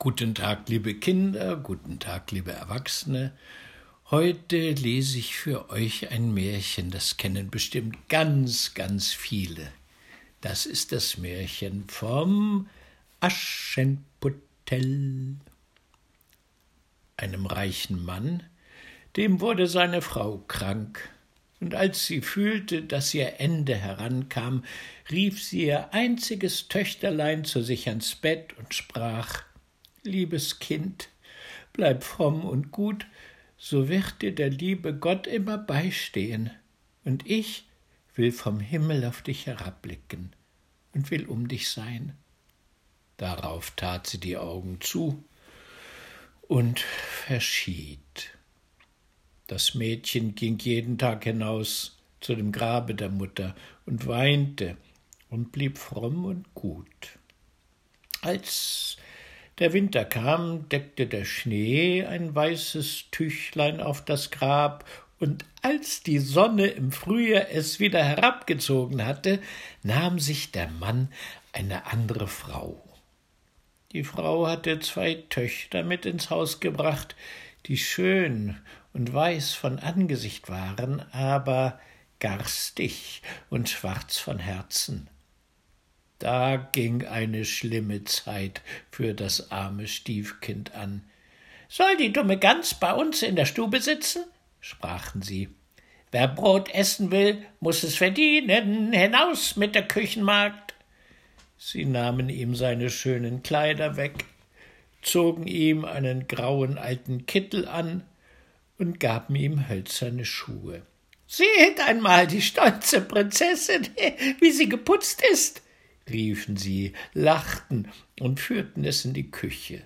Guten Tag, liebe Kinder, guten Tag, liebe Erwachsene. Heute lese ich für euch ein Märchen, das kennen bestimmt ganz, ganz viele. Das ist das Märchen vom Aschenputtel. Einem reichen Mann, dem wurde seine Frau krank, und als sie fühlte, dass ihr Ende herankam, rief sie ihr einziges Töchterlein zu sich ans Bett und sprach Liebes Kind, bleib fromm und gut, so wird dir der liebe Gott immer beistehen, und ich will vom Himmel auf dich herabblicken und will um dich sein. Darauf tat sie die Augen zu und verschied. Das Mädchen ging jeden Tag hinaus zu dem Grabe der Mutter und weinte und blieb fromm und gut. Als der Winter kam, deckte der Schnee ein weißes Tüchlein auf das Grab, und als die Sonne im Frühjahr es wieder herabgezogen hatte, nahm sich der Mann eine andere Frau. Die Frau hatte zwei Töchter mit ins Haus gebracht, die schön und weiß von Angesicht waren, aber garstig und schwarz von Herzen. Da ging eine schlimme Zeit für das arme Stiefkind an. Soll die dumme Gans bei uns in der Stube sitzen? sprachen sie. Wer Brot essen will, muss es verdienen. Hinaus mit der Küchenmagd. Sie nahmen ihm seine schönen Kleider weg, zogen ihm einen grauen alten Kittel an und gaben ihm hölzerne Schuhe. Seht einmal die stolze Prinzessin, wie sie geputzt ist, riefen sie, lachten und führten es in die Küche.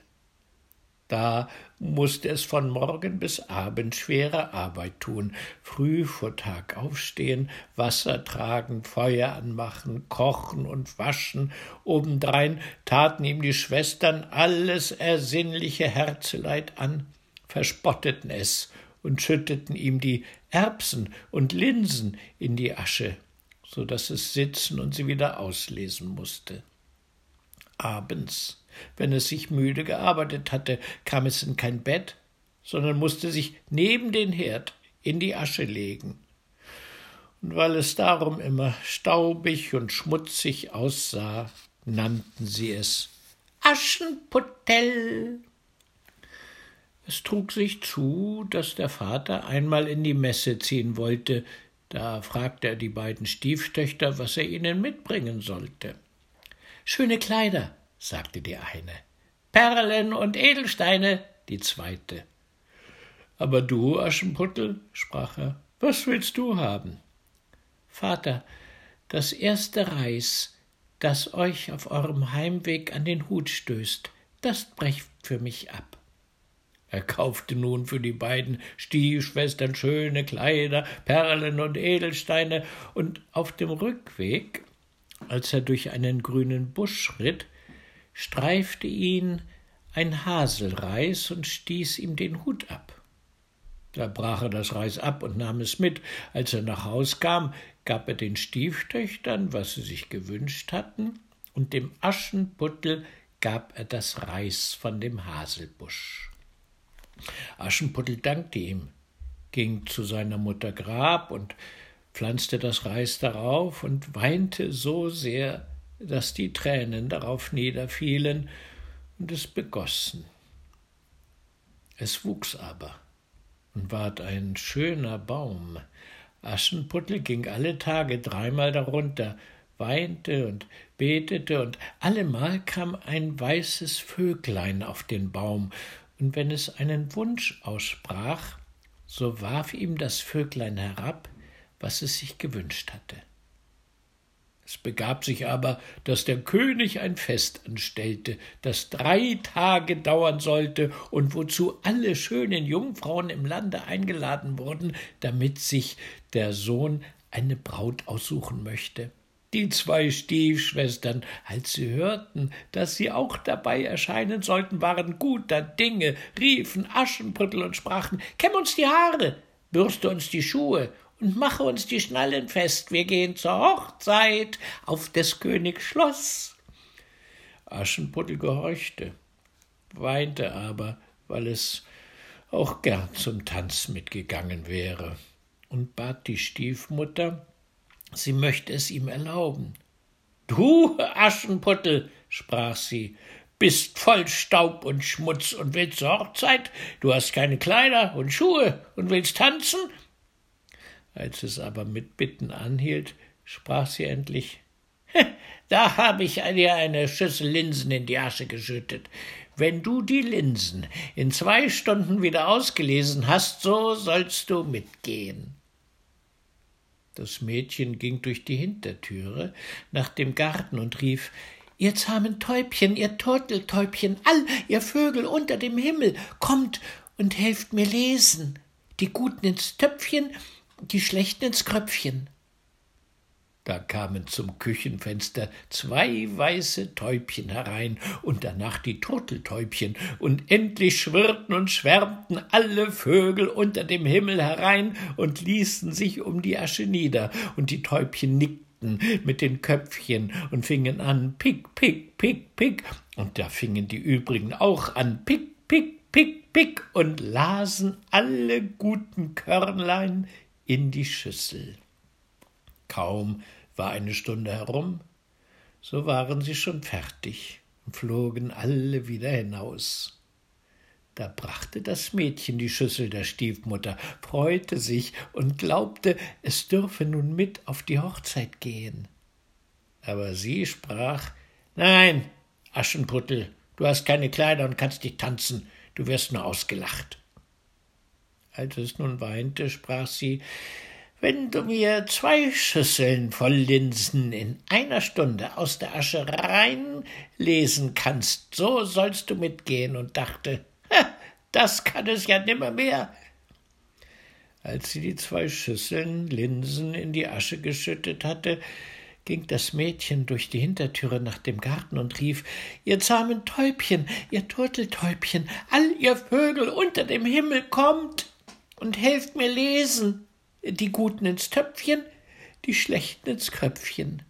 Da musste es von Morgen bis Abend schwere Arbeit tun, früh vor Tag aufstehen, Wasser tragen, Feuer anmachen, kochen und waschen. Obendrein taten ihm die Schwestern alles ersinnliche Herzeleid an, verspotteten es und schütteten ihm die Erbsen und Linsen in die Asche so dass es sitzen und sie wieder auslesen musste. Abends, wenn es sich müde gearbeitet hatte, kam es in kein Bett, sondern musste sich neben den Herd in die Asche legen. Und weil es darum immer staubig und schmutzig aussah, nannten sie es Aschenputtel. Es trug sich zu, dass der Vater einmal in die Messe ziehen wollte, da fragte er die beiden Stieftöchter, was er ihnen mitbringen sollte. Schöne Kleider, sagte die eine, Perlen und Edelsteine, die zweite. Aber du, Aschenputtel, sprach er, was willst du haben? Vater, das erste Reis, das euch auf eurem Heimweg an den Hut stößt, das brecht für mich ab. Er kaufte nun für die beiden Stiefschwestern schöne Kleider, Perlen und Edelsteine, und auf dem Rückweg, als er durch einen grünen Busch schritt, streifte ihn ein Haselreis und stieß ihm den Hut ab. Da brach er das Reis ab und nahm es mit. Als er nach Haus kam, gab er den Stieftöchtern, was sie sich gewünscht hatten, und dem Aschenputtel gab er das Reis von dem Haselbusch. Aschenputtel dankte ihm, ging zu seiner Mutter Grab und pflanzte das Reis darauf und weinte so sehr, dass die Tränen darauf niederfielen und es begossen. Es wuchs aber und ward ein schöner Baum. Aschenputtel ging alle Tage dreimal darunter, weinte und betete, und allemal kam ein weißes Vöglein auf den Baum und wenn es einen Wunsch aussprach, so warf ihm das Vöglein herab, was es sich gewünscht hatte. Es begab sich aber, dass der König ein Fest anstellte, das drei Tage dauern sollte und wozu alle schönen Jungfrauen im Lande eingeladen wurden, damit sich der Sohn eine Braut aussuchen möchte. Die zwei Stiefschwestern, als sie hörten, dass sie auch dabei erscheinen sollten, waren guter Dinge, riefen Aschenputtel und sprachen Kämm uns die Haare, bürste uns die Schuhe und mache uns die Schnallen fest, wir gehen zur Hochzeit auf des Königs Schloss. Aschenputtel gehorchte, weinte aber, weil es auch gern zum Tanz mitgegangen wäre, und bat die Stiefmutter, sie möchte es ihm erlauben. Du Aschenputtel, sprach sie, bist voll Staub und Schmutz und willst zur Hochzeit, du hast keine Kleider und Schuhe und willst tanzen? Als es aber mit Bitten anhielt, sprach sie endlich Da habe ich dir eine Schüssel Linsen in die Asche geschüttet. Wenn du die Linsen in zwei Stunden wieder ausgelesen hast, so sollst du mitgehen. Das Mädchen ging durch die Hintertüre nach dem Garten und rief Ihr zahmen Täubchen, ihr Turteltäubchen, all ihr Vögel unter dem Himmel, kommt und helft mir lesen, die Guten ins Töpfchen, die Schlechten ins Kröpfchen. Da kamen zum Küchenfenster zwei weiße Täubchen herein und danach die Turteltäubchen, und endlich schwirrten und schwärmten alle Vögel unter dem Himmel herein und ließen sich um die Asche nieder, und die Täubchen nickten mit den Köpfchen und fingen an Pick, Pick, Pick, Pick, und da fingen die übrigen auch an Pick, Pick, Pick, Pick und lasen alle guten Körnlein in die Schüssel. Kaum war eine Stunde herum, so waren sie schon fertig und flogen alle wieder hinaus. Da brachte das Mädchen die Schüssel der Stiefmutter, freute sich und glaubte, es dürfe nun mit auf die Hochzeit gehen. Aber sie sprach Nein, Aschenputtel, du hast keine Kleider und kannst nicht tanzen, du wirst nur ausgelacht. Als es nun weinte, sprach sie wenn du mir zwei Schüsseln voll Linsen in einer Stunde aus der Asche reinlesen kannst, so sollst du mitgehen, und dachte, das kann es ja nimmermehr. Als sie die zwei Schüsseln Linsen in die Asche geschüttet hatte, ging das Mädchen durch die Hintertüre nach dem Garten und rief Ihr zahmen Täubchen, ihr Turteltäubchen, all ihr Vögel unter dem Himmel, kommt und helft mir lesen die Guten ins Töpfchen, die Schlechten ins Kröpfchen.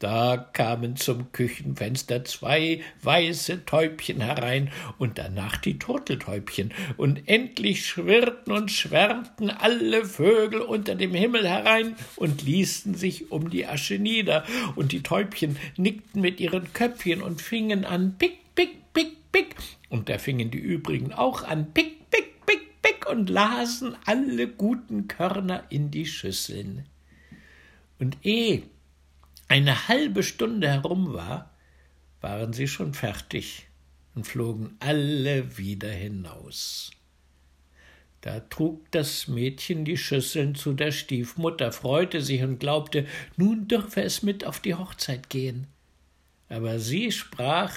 Da kamen zum Küchenfenster zwei weiße Täubchen herein und danach die Turteltäubchen, und endlich schwirrten und schwärmten alle Vögel unter dem Himmel herein und ließen sich um die Asche nieder, und die Täubchen nickten mit ihren Köpfchen und fingen an Pick, Pick, Pick, Pick, und da fingen die übrigen auch an Pick, und lasen alle guten Körner in die Schüsseln. Und ehe eine halbe Stunde herum war, waren sie schon fertig und flogen alle wieder hinaus. Da trug das Mädchen die Schüsseln zu der Stiefmutter, freute sich und glaubte, nun dürfe es mit auf die Hochzeit gehen. Aber sie sprach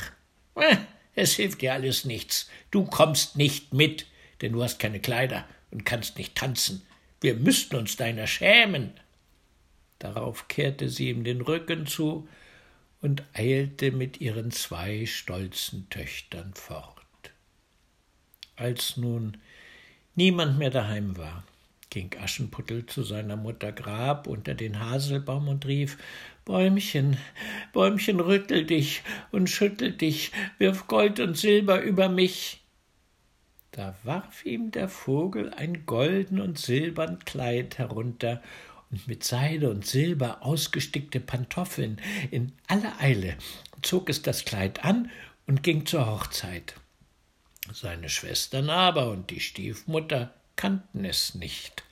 äh, Es hilft dir alles nichts, du kommst nicht mit, denn du hast keine Kleider und kannst nicht tanzen. Wir müssten uns deiner schämen. Darauf kehrte sie ihm den Rücken zu und eilte mit ihren zwei stolzen Töchtern fort. Als nun niemand mehr daheim war, ging Aschenputtel zu seiner Mutter Grab unter den Haselbaum und rief Bäumchen, Bäumchen, rüttel dich und schüttel dich, wirf Gold und Silber über mich. Da warf ihm der Vogel ein golden und silbern Kleid herunter und mit Seide und Silber ausgestickte Pantoffeln. In aller Eile zog es das Kleid an und ging zur Hochzeit. Seine Schwestern aber und die Stiefmutter kannten es nicht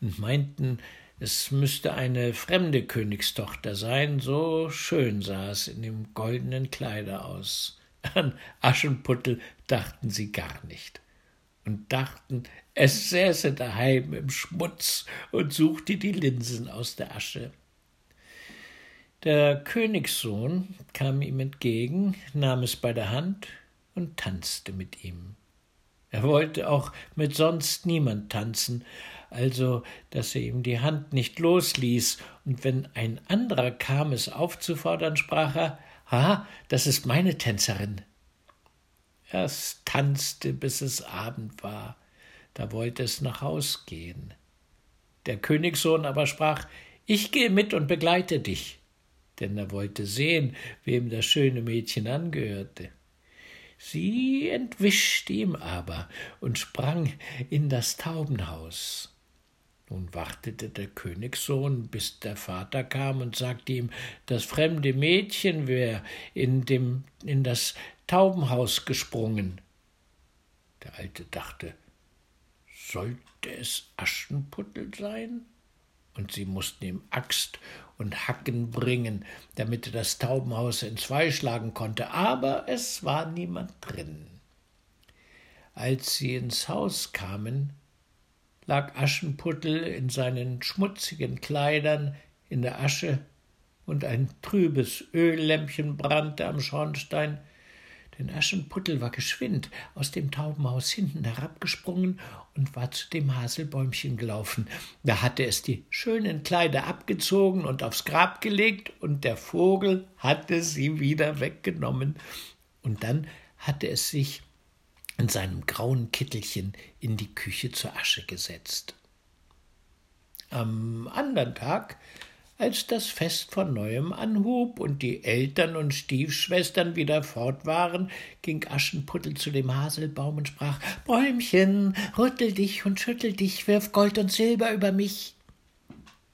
und meinten, es müsste eine fremde Königstochter sein, so schön sah es in dem goldenen Kleide aus. An Aschenputtel dachten sie gar nicht und dachten, es säße daheim im Schmutz und suchte die Linsen aus der Asche. Der Königssohn kam ihm entgegen, nahm es bei der Hand und tanzte mit ihm. Er wollte auch mit sonst niemand tanzen, also dass er ihm die Hand nicht losließ, und wenn ein anderer kam, es aufzufordern, sprach er Ha, das ist meine Tänzerin. Es tanzte, bis es Abend war, da wollte es nach Haus gehen. Der Königssohn aber sprach Ich gehe mit und begleite dich, denn er wollte sehen, wem das schöne Mädchen angehörte. Sie entwischte ihm aber und sprang in das Taubenhaus. Nun wartete der Königssohn, bis der Vater kam und sagte ihm, das fremde Mädchen wäre in, dem, in das Taubenhaus gesprungen. Der Alte dachte, sollte es Aschenputtel sein? Und sie mussten ihm Axt und Hacken bringen, damit er das Taubenhaus entzweischlagen konnte, aber es war niemand drin. Als sie ins Haus kamen, lag Aschenputtel in seinen schmutzigen Kleidern in der Asche, und ein trübes Öllämpchen brannte am Schornstein. Denn Aschenputtel war geschwind aus dem Taubenhaus hinten herabgesprungen und war zu dem Haselbäumchen gelaufen. Da hatte es die schönen Kleider abgezogen und aufs Grab gelegt, und der Vogel hatte sie wieder weggenommen. Und dann hatte es sich in seinem grauen Kittelchen in die Küche zur Asche gesetzt. Am andern Tag, als das Fest von neuem anhub und die Eltern und Stiefschwestern wieder fort waren, ging Aschenputtel zu dem Haselbaum und sprach Bäumchen, rüttel dich und schüttel dich, wirf Gold und Silber über mich.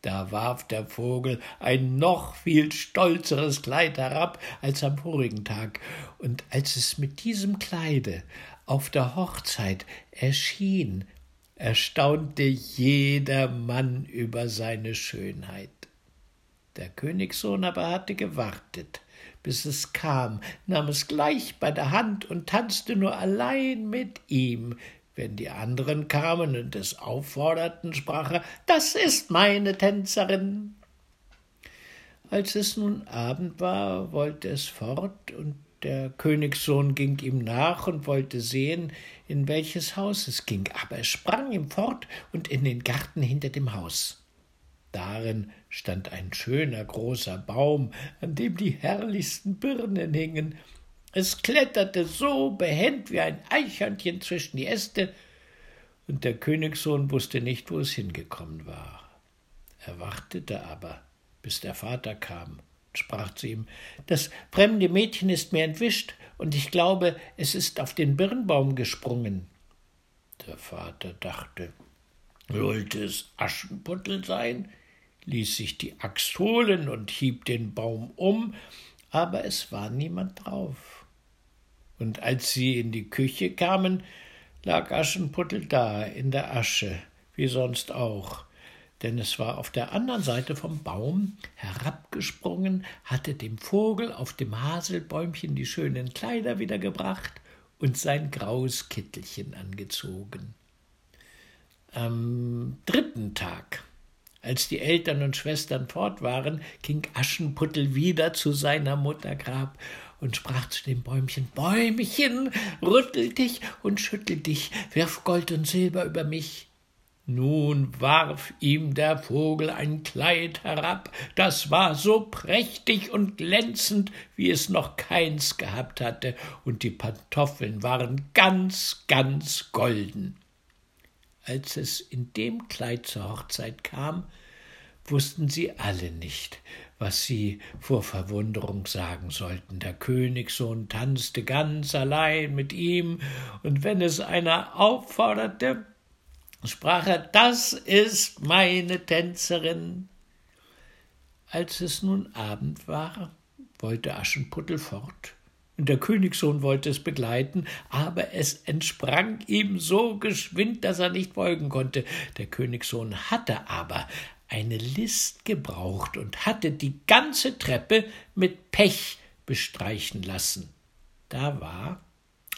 Da warf der Vogel ein noch viel stolzeres Kleid herab als am vorigen Tag, und als es mit diesem Kleide auf der Hochzeit erschien, erstaunte jeder Mann über seine Schönheit. Der Königssohn aber hatte gewartet, bis es kam, nahm es gleich bei der Hand und tanzte nur allein mit ihm. Wenn die anderen kamen und es aufforderten, sprach er Das ist meine Tänzerin. Als es nun Abend war, wollte es fort, und der Königssohn ging ihm nach und wollte sehen, in welches Haus es ging, aber es sprang ihm fort und in den Garten hinter dem Haus. Darin stand ein schöner großer Baum, an dem die herrlichsten Birnen hingen. Es kletterte so behend wie ein Eichhörnchen zwischen die Äste, und der Königssohn wusste nicht, wo es hingekommen war. Er wartete aber, bis der Vater kam sprach zu ihm, das fremde Mädchen ist mir entwischt, und ich glaube, es ist auf den Birnbaum gesprungen. Der Vater dachte, sollte es Aschenputtel sein, ließ sich die Axt holen und hieb den Baum um, aber es war niemand drauf. Und als sie in die Küche kamen, lag Aschenputtel da in der Asche, wie sonst auch, denn es war auf der anderen Seite vom Baum herabgesprungen, hatte dem Vogel auf dem Haselbäumchen die schönen Kleider wiedergebracht und sein graues Kittelchen angezogen. Am dritten Tag, als die Eltern und Schwestern fort waren, ging Aschenputtel wieder zu seiner Mutter Grab und sprach zu dem Bäumchen Bäumchen, rüttel dich und schüttel dich, wirf Gold und Silber über mich. Nun warf ihm der Vogel ein Kleid herab, das war so prächtig und glänzend, wie es noch keins gehabt hatte, und die Pantoffeln waren ganz, ganz golden. Als es in dem Kleid zur Hochzeit kam, wussten sie alle nicht, was sie vor Verwunderung sagen sollten. Der Königssohn tanzte ganz allein mit ihm, und wenn es einer aufforderte, sprach er, das ist meine Tänzerin. Als es nun Abend war, wollte Aschenputtel fort, der Königssohn wollte es begleiten, aber es entsprang ihm so geschwind, dass er nicht folgen konnte. Der Königssohn hatte aber eine List gebraucht und hatte die ganze Treppe mit Pech bestreichen lassen. Da war,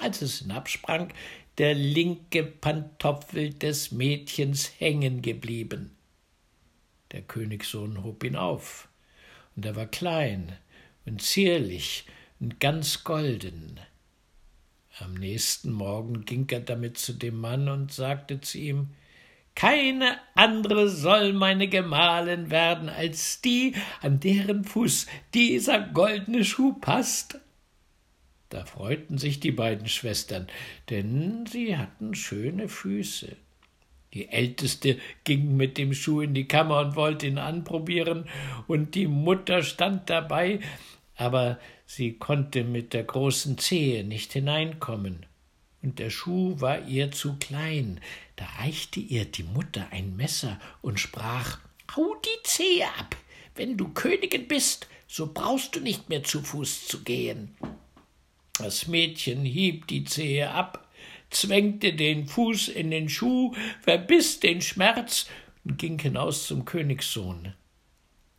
als es hinabsprang, der linke Pantoffel des Mädchens hängen geblieben. Der Königssohn hob ihn auf, und er war klein und zierlich und ganz golden. Am nächsten Morgen ging er damit zu dem Mann und sagte zu ihm Keine andere soll meine Gemahlin werden als die, an deren Fuß dieser goldene Schuh passt. Da freuten sich die beiden Schwestern, denn sie hatten schöne Füße. Die Älteste ging mit dem Schuh in die Kammer und wollte ihn anprobieren, und die Mutter stand dabei aber sie konnte mit der großen Zehe nicht hineinkommen, und der Schuh war ihr zu klein. Da reichte ihr die Mutter ein Messer und sprach Hau die Zehe ab. Wenn du Königin bist, so brauchst du nicht mehr zu Fuß zu gehen. Das Mädchen hieb die Zehe ab, zwängte den Fuß in den Schuh, verbiß den Schmerz und ging hinaus zum Königssohn.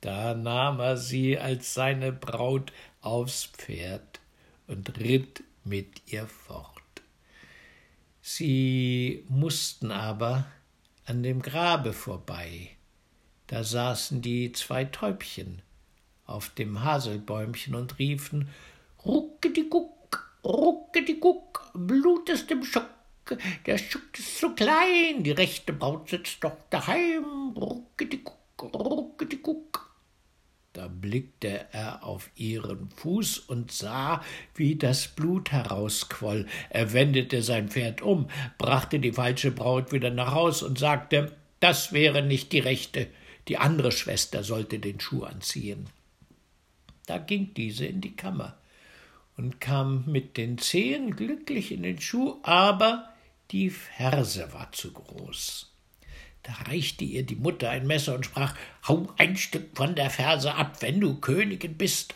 Da nahm er sie als seine Braut aufs Pferd und ritt mit ihr fort. Sie mussten aber an dem Grabe vorbei. Da saßen die zwei Täubchen auf dem Haselbäumchen und riefen Ruckediguck, Ruckediguck, Blut ist im Schuck, der Schuck ist zu klein, die rechte Braut sitzt doch daheim, Ruckediguck, Ruckediguck. Da blickte er auf ihren Fuß und sah, wie das Blut herausquoll. Er wendete sein Pferd um, brachte die falsche Braut wieder nach Haus und sagte, das wäre nicht die rechte, die andere Schwester sollte den Schuh anziehen. Da ging diese in die Kammer und kam mit den Zehen glücklich in den Schuh, aber die Ferse war zu groß. Da reichte ihr die Mutter ein Messer und sprach Hau ein Stück von der Ferse ab, wenn du Königin bist,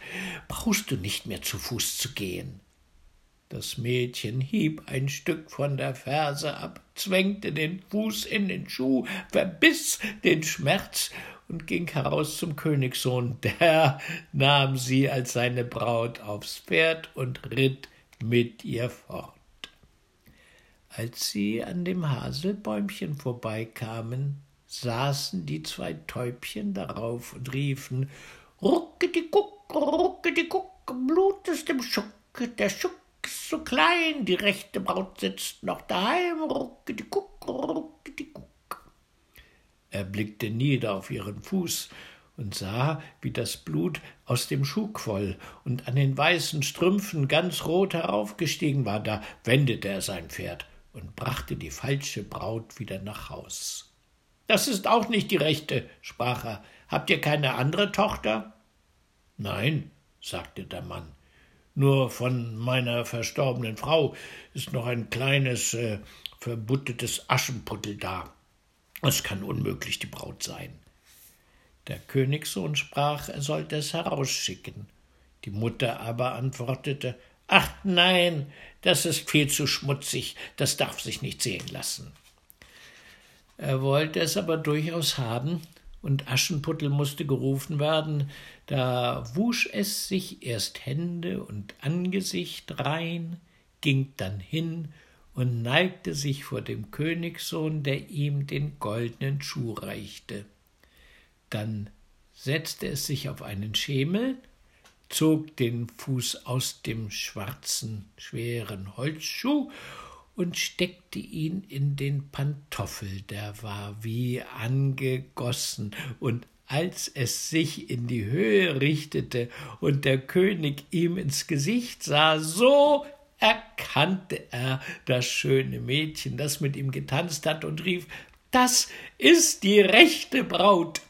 brauchst du nicht mehr zu Fuß zu gehen. Das Mädchen hieb ein Stück von der Ferse ab, zwängte den Fuß in den Schuh, verbiß den Schmerz und ging heraus zum Königssohn. Der nahm sie als seine Braut aufs Pferd und ritt mit ihr fort. Als sie an dem Haselbäumchen vorbeikamen, saßen die zwei Täubchen darauf und riefen Ruckediguck, Ruckediguck, Blut ist im Schuck, der Schuck ist so klein, die rechte Braut sitzt noch daheim, Ruckediguck, Ruckediguck. Er blickte nieder auf ihren Fuß und sah, wie das Blut aus dem Schuh quoll und an den weißen Strümpfen ganz rot heraufgestiegen war. Da wendete er sein Pferd und brachte die falsche Braut wieder nach Haus. Das ist auch nicht die rechte, sprach er. Habt ihr keine andere Tochter? Nein, sagte der Mann. Nur von meiner verstorbenen Frau ist noch ein kleines, äh, verbuttetes Aschenputtel da. Es kann unmöglich die Braut sein. Der Königssohn sprach, er sollte es herausschicken. Die Mutter aber antwortete Ach nein, das ist viel zu schmutzig, das darf sich nicht sehen lassen. Er wollte es aber durchaus haben, und Aschenputtel musste gerufen werden, da wusch es sich erst Hände und Angesicht rein, ging dann hin und neigte sich vor dem Königssohn, der ihm den goldenen Schuh reichte. Dann setzte es sich auf einen Schemel, zog den Fuß aus dem schwarzen, schweren Holzschuh und steckte ihn in den Pantoffel, der war wie angegossen, und als es sich in die Höhe richtete und der König ihm ins Gesicht sah, so erkannte er das schöne Mädchen, das mit ihm getanzt hat, und rief Das ist die rechte Braut.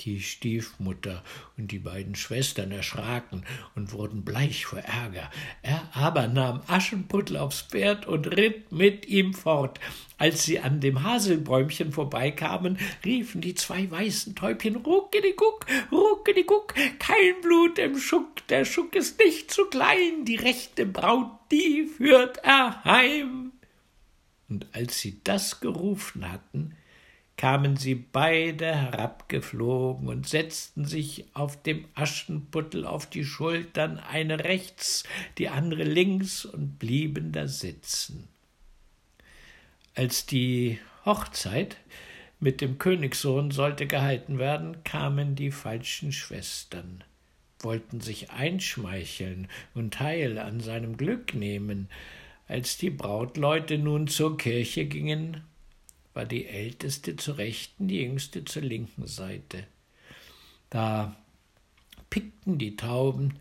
Die Stiefmutter und die beiden Schwestern erschraken und wurden bleich vor Ärger. Er aber nahm Aschenputtel aufs Pferd und ritt mit ihm fort. Als sie an dem Haselbäumchen vorbeikamen, riefen die zwei weißen Täubchen Ruckediguck, Ruckediguck, kein Blut im Schuck, der Schuck ist nicht zu klein, die rechte Braut, die führt er heim. Und als sie das gerufen hatten, kamen sie beide herabgeflogen und setzten sich auf dem Aschenputtel auf die Schultern, eine rechts, die andere links, und blieben da sitzen. Als die Hochzeit mit dem Königssohn sollte gehalten werden, kamen die falschen Schwestern, wollten sich einschmeicheln und teil an seinem Glück nehmen. Als die Brautleute nun zur Kirche gingen, war die älteste zur rechten, die jüngste zur linken Seite. Da pickten die Tauben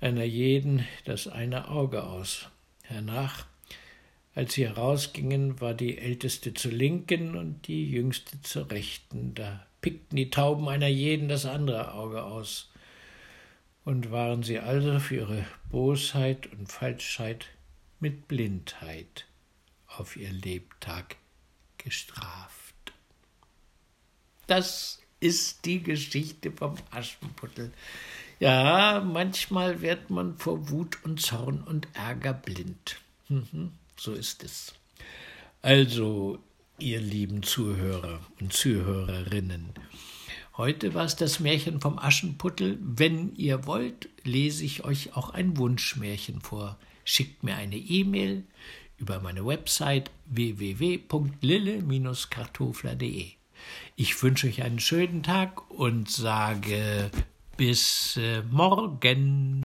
einer jeden das eine Auge aus. Hernach, als sie herausgingen, war die älteste zur linken und die jüngste zur rechten. Da pickten die Tauben einer jeden das andere Auge aus. und waren sie also für ihre Bosheit und Falschheit mit Blindheit auf ihr Lebtag gestraft. Das ist die Geschichte vom Aschenputtel. Ja, manchmal wird man vor Wut und Zorn und Ärger blind. Mhm, so ist es. Also, ihr lieben Zuhörer und Zuhörerinnen, heute war es das Märchen vom Aschenputtel. Wenn ihr wollt, lese ich euch auch ein Wunschmärchen vor. Schickt mir eine E-Mail über meine Website www.lille-kartofler.de. Ich wünsche euch einen schönen Tag und sage bis äh, morgen.